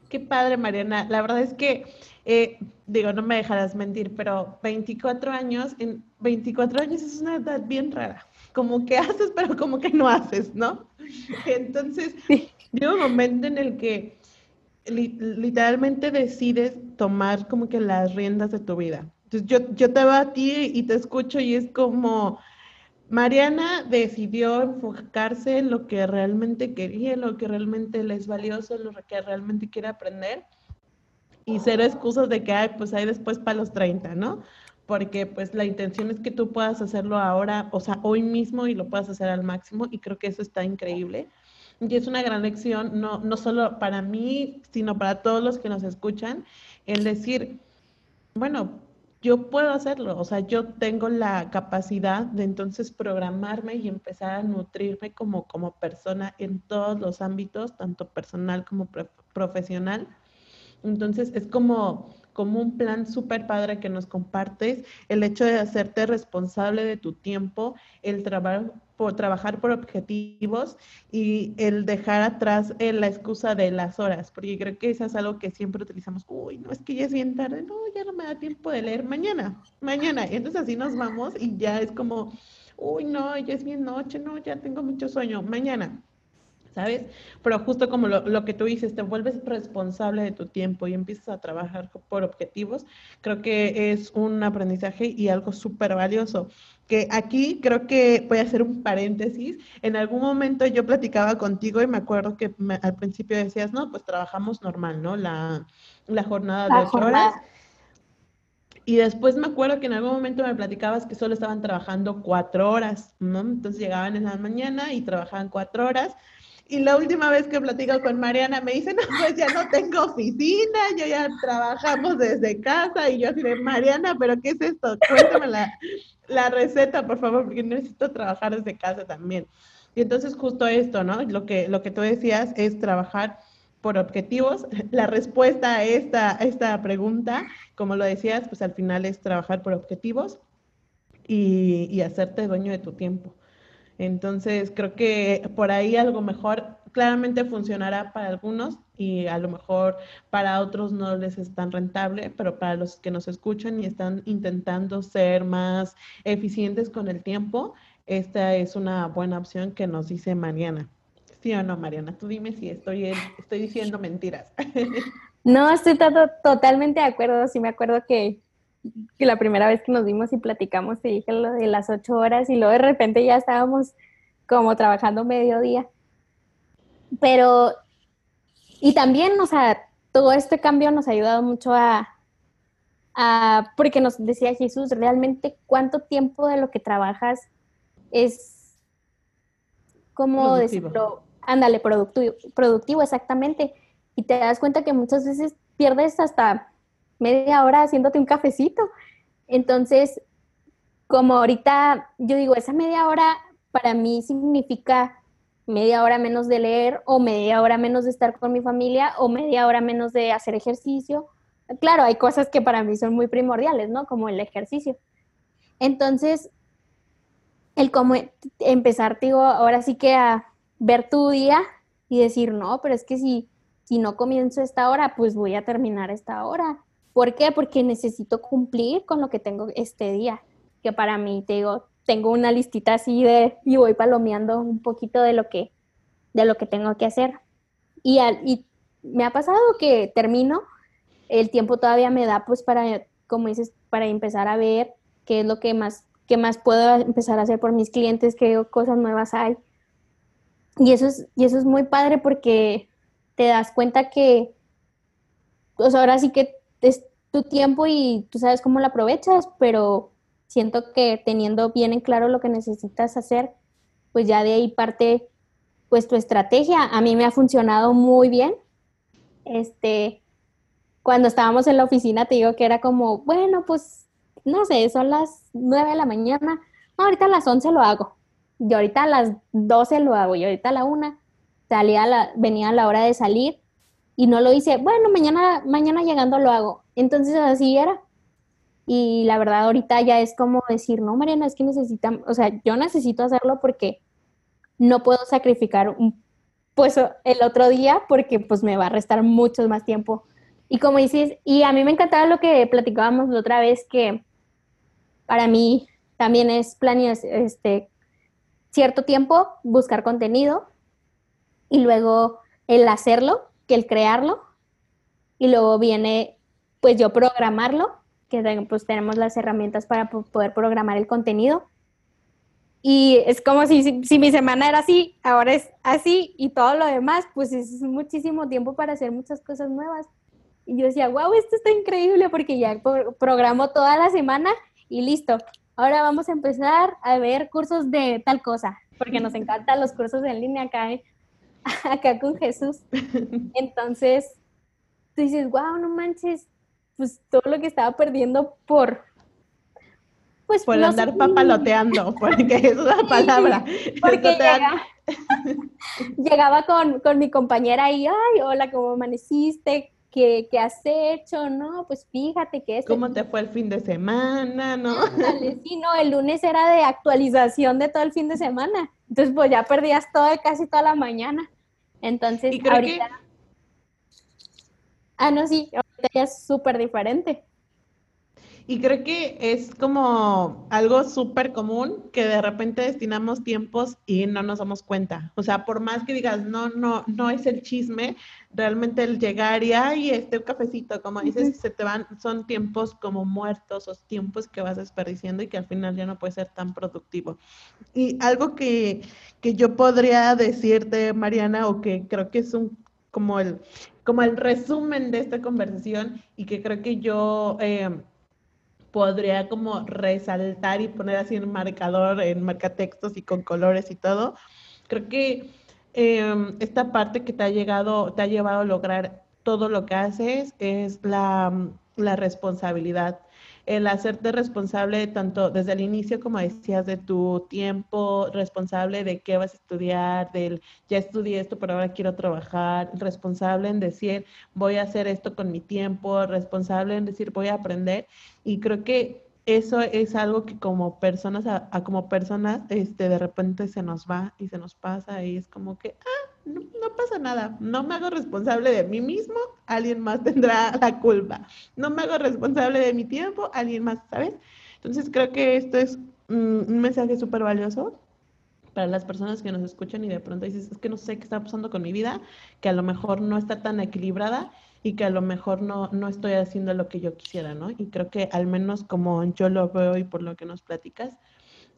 Qué padre, Mariana. La verdad es que, eh, digo, no me dejarás mentir, pero 24 años, en 24 años es una edad bien rara. Como que haces, pero como que no haces, ¿no? Entonces, llega un momento en el que literalmente decides tomar como que las riendas de tu vida. Entonces yo, yo te veo a ti y te escucho y es como, Mariana decidió enfocarse en lo que realmente quería, en lo que realmente le es valioso, en lo que realmente quiere aprender y ser excusas de que, hay, pues hay después para los 30, ¿no? Porque pues la intención es que tú puedas hacerlo ahora, o sea, hoy mismo y lo puedas hacer al máximo y creo que eso está increíble. Y es una gran lección, no, no solo para mí, sino para todos los que nos escuchan, el decir, bueno, yo puedo hacerlo, o sea, yo tengo la capacidad de entonces programarme y empezar a nutrirme como, como persona en todos los ámbitos, tanto personal como profesional. Entonces es como, como un plan súper padre que nos compartes, el hecho de hacerte responsable de tu tiempo, el trabajo por trabajar por objetivos y el dejar atrás eh, la excusa de las horas, porque creo que eso es algo que siempre utilizamos, uy, no, es que ya es bien tarde, no, ya no me da tiempo de leer mañana, mañana, y entonces así nos vamos y ya es como, uy, no, ya es bien noche, no, ya tengo mucho sueño, mañana. ¿Sabes? Pero justo como lo, lo, que tú dices, te vuelves responsable de tu tiempo y empiezas a trabajar por objetivos, creo que es un aprendizaje y algo súper valioso. Que aquí creo que voy a hacer un paréntesis. En algún momento yo platicaba contigo y me acuerdo que al principio decías, no, pues trabajamos normal, ¿no? La, la jornada de ocho horas. Y después me acuerdo que en algún momento me platicabas que solo estaban trabajando cuatro horas, ¿no? Entonces llegaban en la mañana y trabajaban cuatro horas y la última vez que platico con Mariana me dice, no, pues ya no tengo oficina, yo ya trabajamos desde casa. Y yo así de, Mariana, ¿pero qué es esto? Cuéntame la, receta, por favor, porque necesito trabajar desde casa también. Y entonces justo esto, ¿no? Lo que, lo que tú decías es trabajar por objetivos. La respuesta a esta, esta pregunta, como lo decías, pues al final es trabajar por objetivos y, y hacerte dueño de tu tiempo. Entonces, creo que por ahí algo mejor claramente funcionará para algunos y a lo mejor para otros no les es tan rentable, pero para los que nos escuchan y están intentando ser más eficientes con el tiempo, esta es una buena opción que nos dice Mariana. ¿Sí o no, Mariana? Tú dime si estoy, estoy diciendo mentiras. No, estoy totalmente de acuerdo. Sí me acuerdo que que la primera vez que nos vimos y platicamos te dije lo de las ocho horas y luego de repente ya estábamos como trabajando mediodía. Pero, y también, o sea, todo este cambio nos ha ayudado mucho a, a, porque nos decía Jesús, realmente cuánto tiempo de lo que trabajas es como decirlo, ándale, productivo, productivo exactamente. Y te das cuenta que muchas veces pierdes hasta media hora haciéndote un cafecito. Entonces, como ahorita yo digo, esa media hora para mí significa media hora menos de leer o media hora menos de estar con mi familia o media hora menos de hacer ejercicio. Claro, hay cosas que para mí son muy primordiales, ¿no? Como el ejercicio. Entonces, el cómo empezar, digo, ahora sí que a ver tu día y decir, no, pero es que si, si no comienzo esta hora, pues voy a terminar esta hora. ¿Por qué? Porque necesito cumplir con lo que tengo este día, que para mí, te digo, tengo una listita así de, y voy palomeando un poquito de lo que, de lo que tengo que hacer. Y, y me ha pasado que termino, el tiempo todavía me da pues para, como dices, para empezar a ver qué es lo que más, qué más puedo empezar a hacer por mis clientes, qué cosas nuevas hay. Y eso es, y eso es muy padre porque te das cuenta que, pues ahora sí que es tu tiempo y tú sabes cómo lo aprovechas, pero siento que teniendo bien en claro lo que necesitas hacer, pues ya de ahí parte pues tu estrategia. A mí me ha funcionado muy bien. Este, cuando estábamos en la oficina te digo que era como, bueno, pues no sé, son las 9 de la mañana, ahorita a las 11 lo hago, y ahorita a las 12 lo hago, y ahorita a la 1 salía venía la hora de salir y no lo hice, bueno, mañana, mañana llegando lo hago. Entonces así era. Y la verdad ahorita ya es como decir, no, Mariana, es que necesitamos, o sea, yo necesito hacerlo porque no puedo sacrificar un, pues el otro día porque pues me va a restar mucho más tiempo. Y como dices, y a mí me encantaba lo que platicábamos la otra vez, que para mí también es planear este, cierto tiempo, buscar contenido y luego el hacerlo, que el crearlo, y luego viene pues yo programarlo que pues tenemos las herramientas para poder programar el contenido. Y es como si, si, mi semana era así, ahora es así y todo lo demás, pues es muchísimo tiempo para hacer muchas cosas nuevas. Y yo decía, wow, esto está increíble porque ya programo toda la semana y listo. Ahora vamos a empezar a ver cursos de tal cosa, porque nos encantan los cursos en línea acá, acá con Jesús. Entonces, tú dices, wow, no manches, pues todo lo que estaba perdiendo por pues por andar papaloteando, porque es una palabra. Porque llegaba, con, con, mi compañera y, ay, hola, ¿cómo amaneciste? ¿Qué, ¿Qué, has hecho? No, pues fíjate que es... ¿Cómo te fue el fin de semana? No. sí, no, el lunes era de actualización de todo el fin de semana. Entonces, pues ya perdías todo, casi toda la mañana. Entonces, ahorita... Ah, no, sí, es súper diferente. Y creo que es como algo súper común que de repente destinamos tiempos y no nos damos cuenta. O sea, por más que digas, no, no, no es el chisme, realmente el llegar y, ay, este cafecito, como dices, se te van, son tiempos como muertos o tiempos que vas desperdiciando y que al final ya no puede ser tan productivo. Y algo que, que yo podría decirte, Mariana, o que creo que es un como el, como el resumen de esta conversación y que creo que yo eh, podría como resaltar y poner así en marcador, en marcatextos y con colores y todo. Creo que em, esta parte que te ha llegado, te ha llevado a lograr todo lo que haces es la, la responsabilidad el hacerte responsable tanto desde el inicio, como decías, de tu tiempo, responsable de qué vas a estudiar, del ya estudié esto, pero ahora quiero trabajar, responsable en decir voy a hacer esto con mi tiempo, responsable en decir voy a aprender. Y creo que eso es algo que como personas, a, como personas, este, de repente se nos va y se nos pasa y es como que, ah, no, pasa nada, no me hago responsable de mí mismo, alguien más tendrá la culpa. No me hago responsable de mi tiempo, alguien más, ¿sabes? Entonces creo que esto es un mensaje súper valioso para las personas que nos escuchan y de pronto dices, es que no sé qué está pasando con mi vida, que a lo mejor no está tan equilibrada y que a lo mejor no, no estoy haciendo lo que yo quisiera, ¿no? Y creo que al menos como yo lo veo y por lo que nos platicas,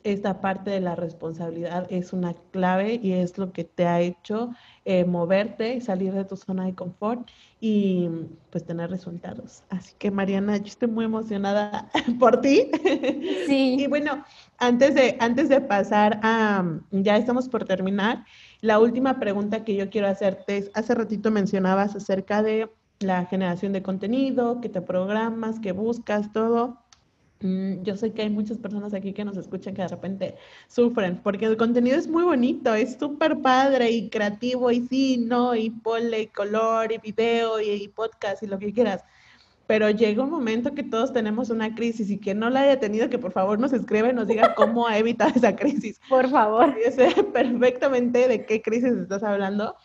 esta parte de la responsabilidad es una clave y es lo que te ha hecho eh, moverte salir de tu zona de confort y pues tener resultados. Así que Mariana, yo estoy muy emocionada por ti. Sí. y bueno, antes de, antes de pasar a, ya estamos por terminar, la última pregunta que yo quiero hacerte es, hace ratito mencionabas acerca de la generación de contenido, que te programas, que buscas, todo. Mm, yo sé que hay muchas personas aquí que nos escuchan que de repente sufren, porque el contenido es muy bonito, es súper padre y creativo y sí, no, y ponle y color y video y, podcast y lo que quieras. Pero llega un momento que todos tenemos una crisis y quien no la haya tenido, que por favor nos escriba y nos diga cómo ha evitado esa crisis. Por favor. Yo sé perfectamente de qué crisis estás hablando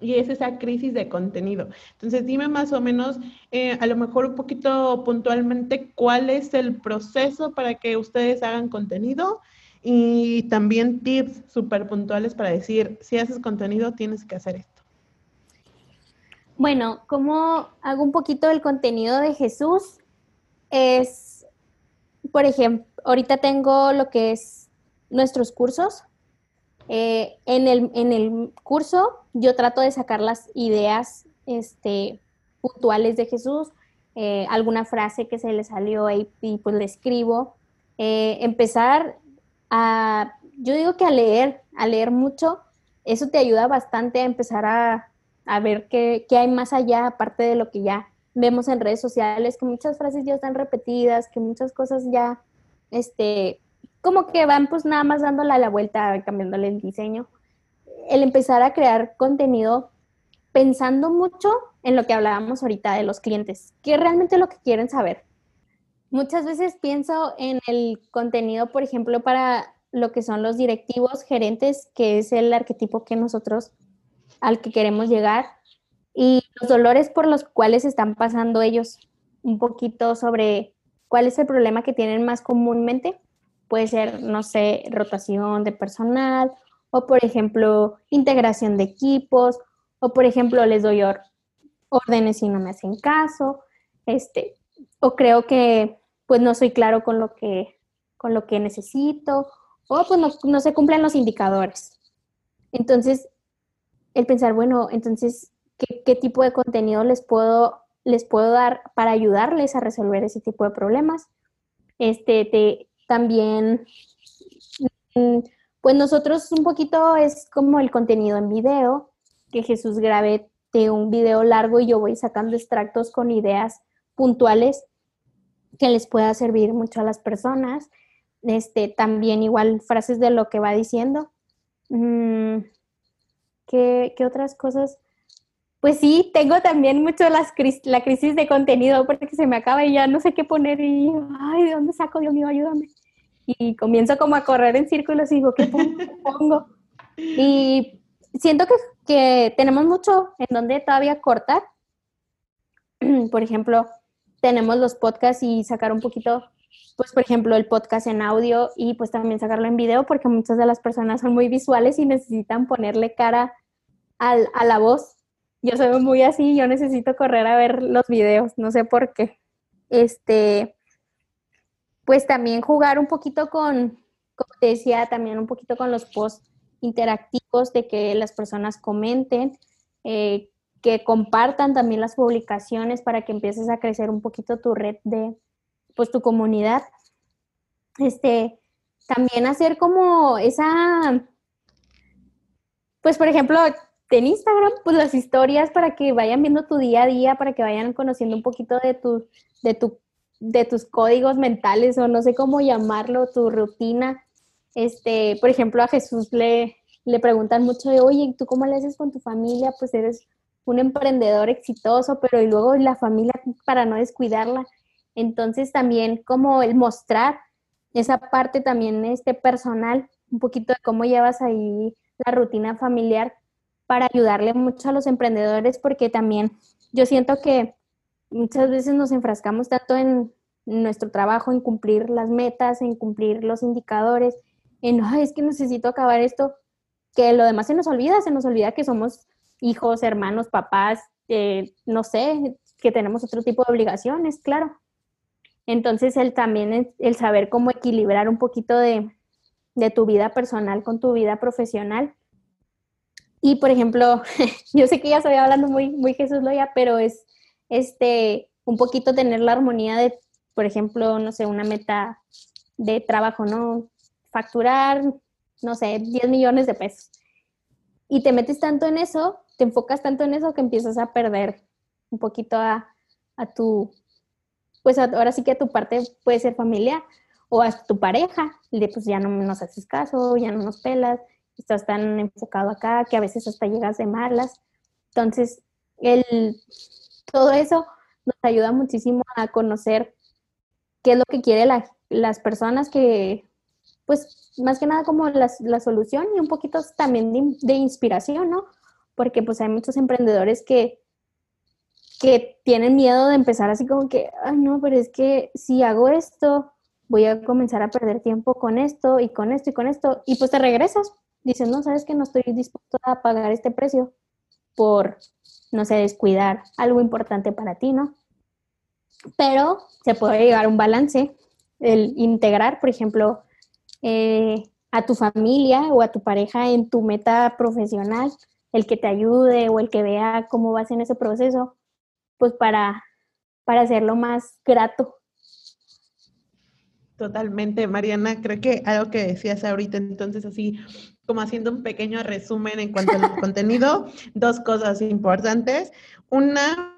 y es esa crisis de contenido. Entonces, dime más o menos, eh, a lo mejor un poquito puntualmente, cuál es el proceso para que ustedes hagan contenido y también tips súper puntuales para decir, si haces contenido, tienes que hacer esto. Bueno, ¿cómo hago un poquito del contenido de Jesús? Es, por ejemplo, ahorita tengo lo que es nuestros cursos, eh, en, el, en, el, curso yo trato de sacar las ideas este, puntuales de Jesús, eh, alguna frase que se le salió y, y pues le escribo. Eh, empezar a, yo digo que a leer, a leer mucho, eso te ayuda bastante a empezar a, a ver qué, qué, hay más allá, aparte de lo que ya vemos en redes sociales, que muchas frases ya están repetidas, que muchas cosas ya, este, como que van pues nada más dándole la vuelta, cambiándole el diseño. El empezar a crear contenido pensando mucho en lo que hablábamos ahorita de los clientes, que realmente lo que quieren saber. Muchas veces pienso en el contenido, por ejemplo, para lo que son los directivos, gerentes, que es el arquetipo que nosotros al que queremos llegar, y los dolores por los cuales están pasando ellos, un poquito sobre cuál es el problema que tienen más comúnmente Puede ser, no sé, rotación de personal o, por ejemplo, integración de equipos o, por ejemplo, les doy órdenes y no me hacen caso, este, o creo que pues no soy claro con lo que, con lo que necesito o pues no, se cumplen los indicadores. Entonces, el pensar, bueno, entonces, ¿qué, ¿qué, tipo de contenido les puedo, les puedo dar para ayudarles a resolver ese tipo de problemas? Este, te, también, mm, pues nosotros un poquito es como el contenido en video, que Jesús grabe de un video largo y yo voy sacando extractos con ideas puntuales que les pueda servir mucho a las personas. Este, también igual frases de lo que va diciendo. Mm, ¿qué, ¿Qué, otras cosas? Pues sí, tengo también mucho las, la crisis de contenido porque se me acaba y ya no sé qué poner y, ay, ¿de dónde saco? Dios mío, ayúdame y comienzo como a correr en círculos y digo, ¿qué pongo? Y siento que, que tenemos mucho en donde todavía cortar. Por ejemplo, tenemos los podcasts y sacar un poquito, pues por ejemplo, el podcast en audio y pues también sacarlo en video porque muchas de las personas son muy visuales y necesitan ponerle cara al, a la voz. Yo soy muy así, yo necesito correr a ver los videos, no sé por qué. Este, pues también jugar un poquito con, como te decía, también un poquito con los posts interactivos de que las personas comenten, eh, que compartan también las publicaciones para que empieces a crecer un poquito tu red de, pues tu comunidad. Este, también hacer como esa, pues por ejemplo, en Instagram, pues las historias para que vayan viendo tu día a día, para que vayan conociendo un poquito de tu, de tu de tus códigos mentales o no sé cómo llamarlo, tu rutina. Este, por ejemplo, a Jesús le, le preguntan mucho de, oye, ¿tú cómo le haces con tu familia? Pues eres un emprendedor exitoso, pero y luego la familia para no descuidarla. Entonces también como el mostrar esa parte también este personal, un poquito de cómo llevas ahí la rutina familiar para ayudarle mucho a los emprendedores, porque también yo siento que muchas veces nos enfrascamos tanto en nuestro trabajo, en cumplir las metas, en cumplir los indicadores, en, Ay, es que necesito acabar esto, que lo demás se nos olvida, se nos olvida que somos hijos, hermanos, papás, no sé, que tenemos otro tipo de obligaciones, claro. Entonces, el también el saber cómo equilibrar un poquito de, de tu vida personal con tu vida profesional. Y, por ejemplo, yo sé que ya estoy hablando muy, muy Jesús Loya, pero es este, un poquito tener la armonía de, por ejemplo, no sé, una meta de trabajo, ¿no? Facturar, no sé, 10 millones de pesos. Y te metes tanto en eso, te enfocas tanto en eso que empiezas a perder un poquito a, a tu pues ahora sí que a tu parte puede ser familiar o a tu pareja, de pues ya no nos haces caso, ya no nos pelas, estás tan enfocado acá que a veces hasta llegas de malas. Entonces, el, todo eso nos ayuda muchísimo a conocer qué es lo que quiere las personas que, pues, más que nada como la, la solución y un poquito también de, de, inspiración, ¿no? Porque pues hay muchos emprendedores que, que tienen miedo de empezar así como que, ay, no, pero es que si hago esto, voy a comenzar a perder tiempo con esto y con esto y con esto, y pues te regresas. Dices, no, sabes que no estoy dispuesto a pagar este precio por, no sé, descuidar algo importante para ti, ¿no? Pero se puede llegar a un balance, el integrar, por ejemplo, eh, a tu familia o a tu pareja en tu meta profesional, el que te ayude o el que vea cómo vas en ese proceso, pues para, para hacerlo más grato. Totalmente, Mariana. Creo que algo que decías ahorita, entonces así como haciendo un pequeño resumen en cuanto al contenido, dos cosas importantes. Una,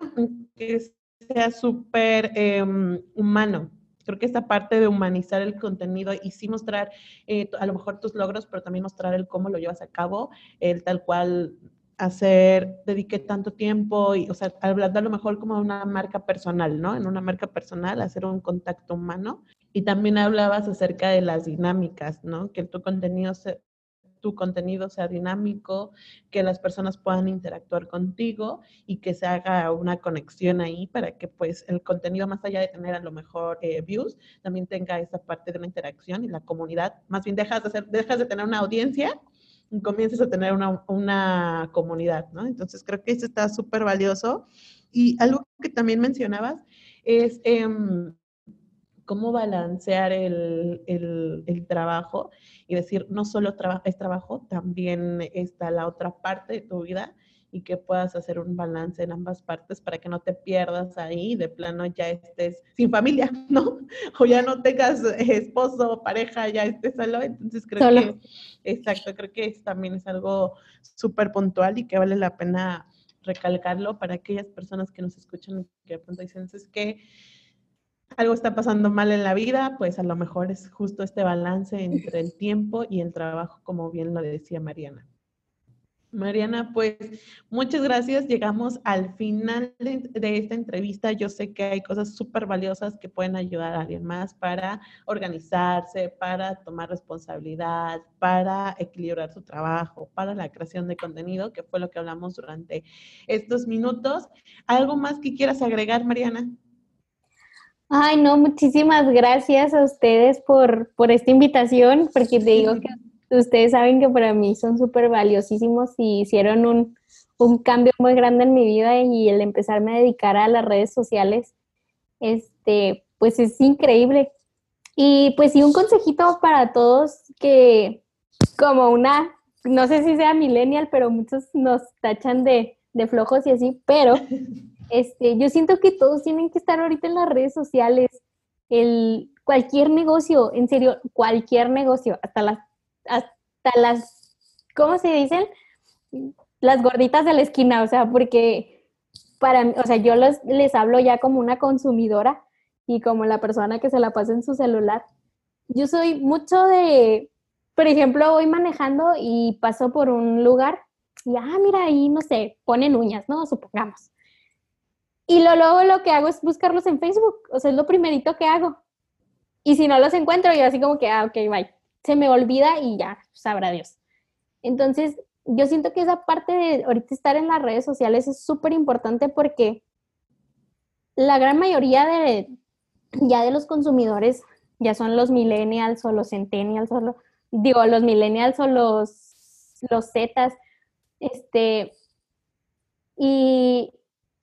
que sea súper em, humano. Creo que esta parte de humanizar el contenido y sí mostrar eh, a lo mejor tus logros, pero también mostrar el cómo lo llevas a cabo, el tal cual hacer, dediqué tanto tiempo y, o sea, hablando a lo mejor como una marca personal, ¿no? En una marca personal, hacer un contacto humano. Y también hablabas acerca de las dinámicas, ¿no? Que tu contenido tu contenido sea dinámico, que las personas puedan interactuar contigo y que se haga una conexión ahí para que pues el contenido más allá de tener a lo mejor eh, views, también tenga esa parte de la interacción y la comunidad. Más bien dejas de, dejas de tener una audiencia y comienzas a tener una, una comunidad, ¿no? Entonces creo que eso está súper valioso. Y algo que también mencionabas es... Eh, cómo balancear el, el, el, trabajo y decir, no solo traba, es trabajo, también está la otra parte de tu vida y que puedas hacer un balance en ambas partes para que no te pierdas ahí, de plano ya estés sin familia, ¿no? O ya no tengas esposo pareja, ya estés solo. Entonces creo que, exacto, creo que también es algo súper puntual y que vale la pena recalcarlo para aquellas personas que nos escuchan que de pronto dicen, es que algo está pasando mal en la vida, pues a lo mejor es justo este balance entre el tiempo y el trabajo, como bien lo decía Mariana. Mariana, pues muchas gracias. Llegamos al final de, esta entrevista. Yo sé que hay cosas súper valiosas que pueden ayudar a alguien más para organizarse, para tomar responsabilidad, para equilibrar su trabajo, para la creación de contenido, que fue lo que hablamos durante estos minutos. ¿Algo más que quieras agregar, Mariana? Ay, no, muchísimas gracias a ustedes por, por esta invitación, porque te digo que ustedes saben que para mí son súper valiosísimos y hicieron un, un, cambio muy grande en mi vida y el empezarme a dedicar a las redes sociales, este, pues es increíble. Y pues sí, un consejito para todos que como una, no sé si sea millennial, pero muchos nos tachan de, de flojos y así, pero Este, yo siento que todos tienen que estar ahorita en las redes sociales. El, cualquier negocio, en serio, cualquier negocio, hasta las, hasta las, ¿cómo se dicen? Las gorditas de la esquina, o sea, porque para mí, o sea, yo les hablo ya como una consumidora y como la persona que se la pasa en su celular. Yo soy mucho de, por ejemplo, voy manejando y paso por un lugar y, ah, mira, ahí, no sé, ponen uñas, ¿no? Supongamos. Y lo, luego lo que hago es buscarlos en Facebook, o sea, es lo primerito que hago. Y si no los encuentro, yo así como que, ah, ok, bye. Se me olvida y ya, sabrá Dios. Entonces, yo siento que esa parte de ahorita estar en las redes sociales es súper importante porque la gran mayoría de, ya de los consumidores ya son los millennials o los centennials o los, digo, los millennials o los, los zetas, este, y,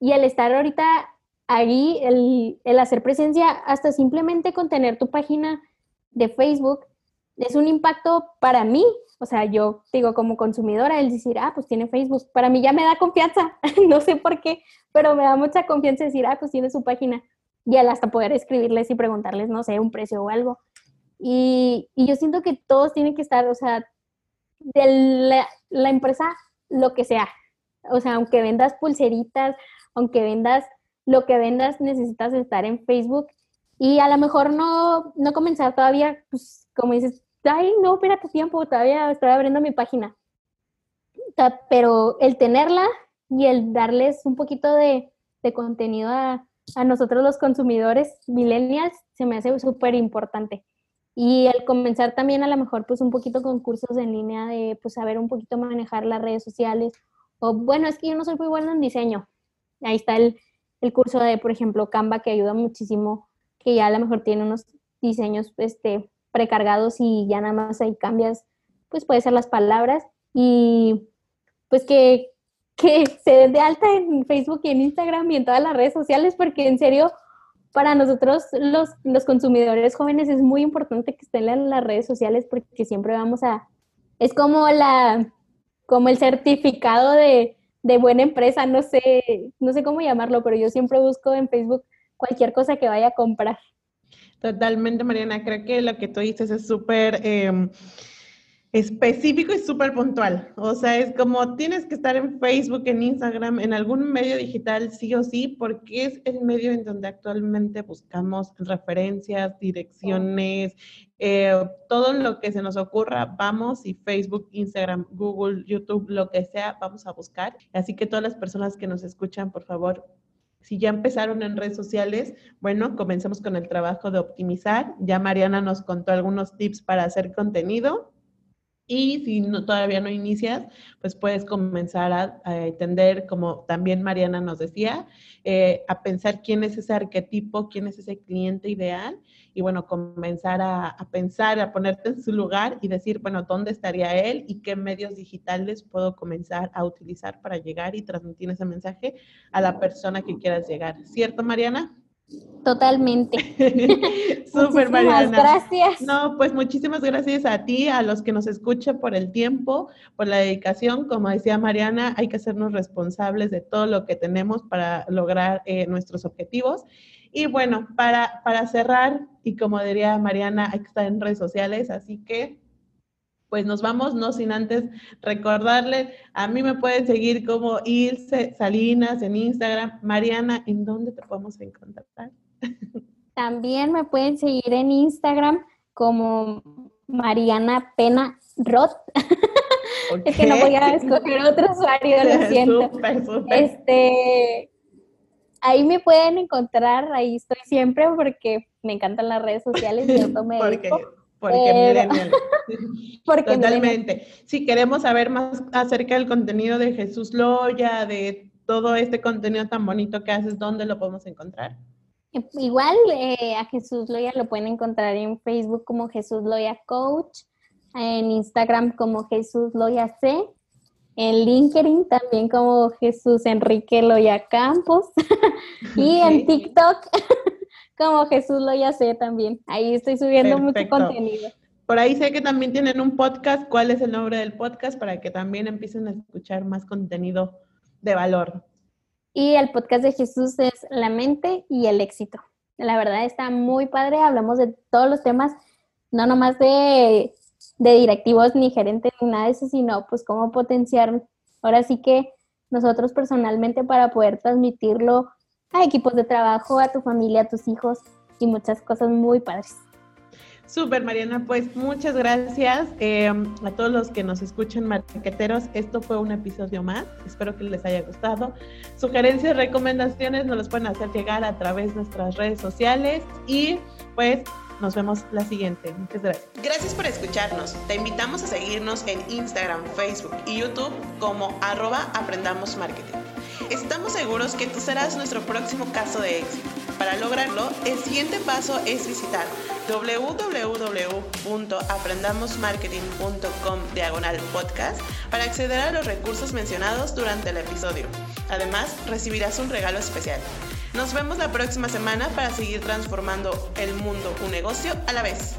y el estar ahorita ahí, el, hacer presencia, hasta simplemente con tener tu página de Facebook, es un impacto para mí. O sea, yo digo como consumidora, el decir, ah, pues tiene Facebook, para mí ya me da confianza, no sé por qué, pero me da mucha confianza decir, ah, pues tiene su página. Y al hasta poder escribirles y preguntarles, no sé, un precio o algo. Y, y yo siento que todos tienen que estar, o sea, de la, la empresa, lo que sea. O sea, aunque vendas pulseritas, aunque vendas lo que vendas necesitas estar en Facebook y a lo mejor no, no comenzar todavía, pues como dices, ay, no, espérate tiempo, todavía estoy abriendo mi página. Pero el tenerla y el darles un poquito de, de contenido a, a nosotros los consumidores millennials se me hace súper importante. Y el comenzar también a lo mejor pues un poquito con cursos en línea de pues saber un poquito manejar las redes sociales. O bueno, es que yo no soy muy buena en diseño. Ahí está el, el curso de, por ejemplo, Canva que ayuda muchísimo, que ya a lo mejor tiene unos diseños este, precargados y ya nada más ahí cambias, pues puede ser las palabras y pues que, que se den de alta en Facebook y en Instagram y en todas las redes sociales porque en serio para nosotros los, los consumidores jóvenes es muy importante que estén en las redes sociales porque siempre vamos a, es como la, como el certificado de, de buena empresa, no sé, no sé cómo llamarlo, pero yo siempre busco en Facebook cualquier cosa que vaya a comprar. Totalmente, Mariana. Creo que lo que tú dices es súper em, específico y súper puntual. O sea, es como tienes que estar en Facebook, en Instagram, en algún medio digital, sí o sí, porque es el medio en donde actualmente buscamos referencias, direcciones, eh, todo lo que se nos ocurra, vamos y Facebook, Instagram, Google, YouTube, lo que sea, vamos a buscar. Así que todas las personas que nos escuchan, por favor, si ya empezaron en redes sociales, bueno, comencemos con el trabajo de optimizar. Ya Mariana nos contó algunos tips para hacer contenido. Y si no, todavía no inicias, pues puedes comenzar a, entender, como también Mariana nos decía, eh, a pensar quién es ese arquetipo, quién es ese cliente ideal y bueno, comenzar a, a, pensar, a ponerte en su lugar y decir, bueno, ¿dónde estaría él y qué medios digitales puedo comenzar a utilizar para llegar y transmitir ese mensaje a la persona que quieras llegar? ¿Cierto, Mariana? Totalmente. Súper, Mariana. gracias. No, pues muchísimas gracias a ti, a los que nos escuchan por el tiempo, por la dedicación. Como decía Mariana, hay que hacernos responsables de todo lo que tenemos para lograr eh, nuestros objetivos. Y bueno, para, para cerrar, y como diría Mariana, hay que estar en redes sociales, así que pues nos vamos, no sin antes recordarle, a mí me pueden seguir como Ilse Salinas en Instagram. Mariana, ¿en dónde te podemos encontrar? También me pueden seguir en Instagram como Mariana Pena Roth. es que no voy a escoger otro usuario, lo siento. Este, ahí me pueden encontrar, ahí estoy siempre porque me encantan las redes sociales y yo me porque porque Totalmente. Si queremos saber más acerca del contenido de Jesús Loya, de todo este contenido tan bonito que haces, ¿dónde lo podemos encontrar? Igual eh, a Jesús Loya lo pueden encontrar en Facebook como Jesús Loya Coach, en Instagram como Jesús Loya C, en LinkedIn también como Jesús Enrique Loya Campos y en TikTok como Jesús lo ya sé también. Ahí estoy subiendo mucho contenido. Por ahí sé que también tienen un podcast. ¿Cuál es el nombre del podcast? Para que también empiecen a escuchar más contenido de valor. Y el podcast de Jesús es La mente y el éxito. La verdad está muy padre. Hablamos de todos los temas, no nomás de, de directivos ni gerentes ni nada de eso, sino pues cómo potenciar. Ahora sí que nosotros personalmente para poder transmitirlo a equipos de trabajo, a tu familia, a tus hijos y muchas cosas muy padres. Súper, Mariana, pues muchas gracias em, a todos los que nos escuchan, marqueteros. Esto fue un episodio más. Espero que les haya gustado. Sugerencias, recomendaciones nos los pueden hacer llegar a través de nuestras redes sociales y pues nos vemos la siguiente. Muchas gracias. Gracias por escucharnos. Te invitamos a seguirnos en Instagram, Facebook y YouTube como arroba aprendamos marketing. Estamos seguros que tú serás nuestro próximo caso de éxito. Para lograrlo, el siguiente paso es visitar www.aprendamosmarketing.com diagonal podcast para acceder a los recursos mencionados durante el episodio. Además, recibirás un regalo especial. Nos vemos la próxima semana para seguir transformando el mundo un negocio a la vez.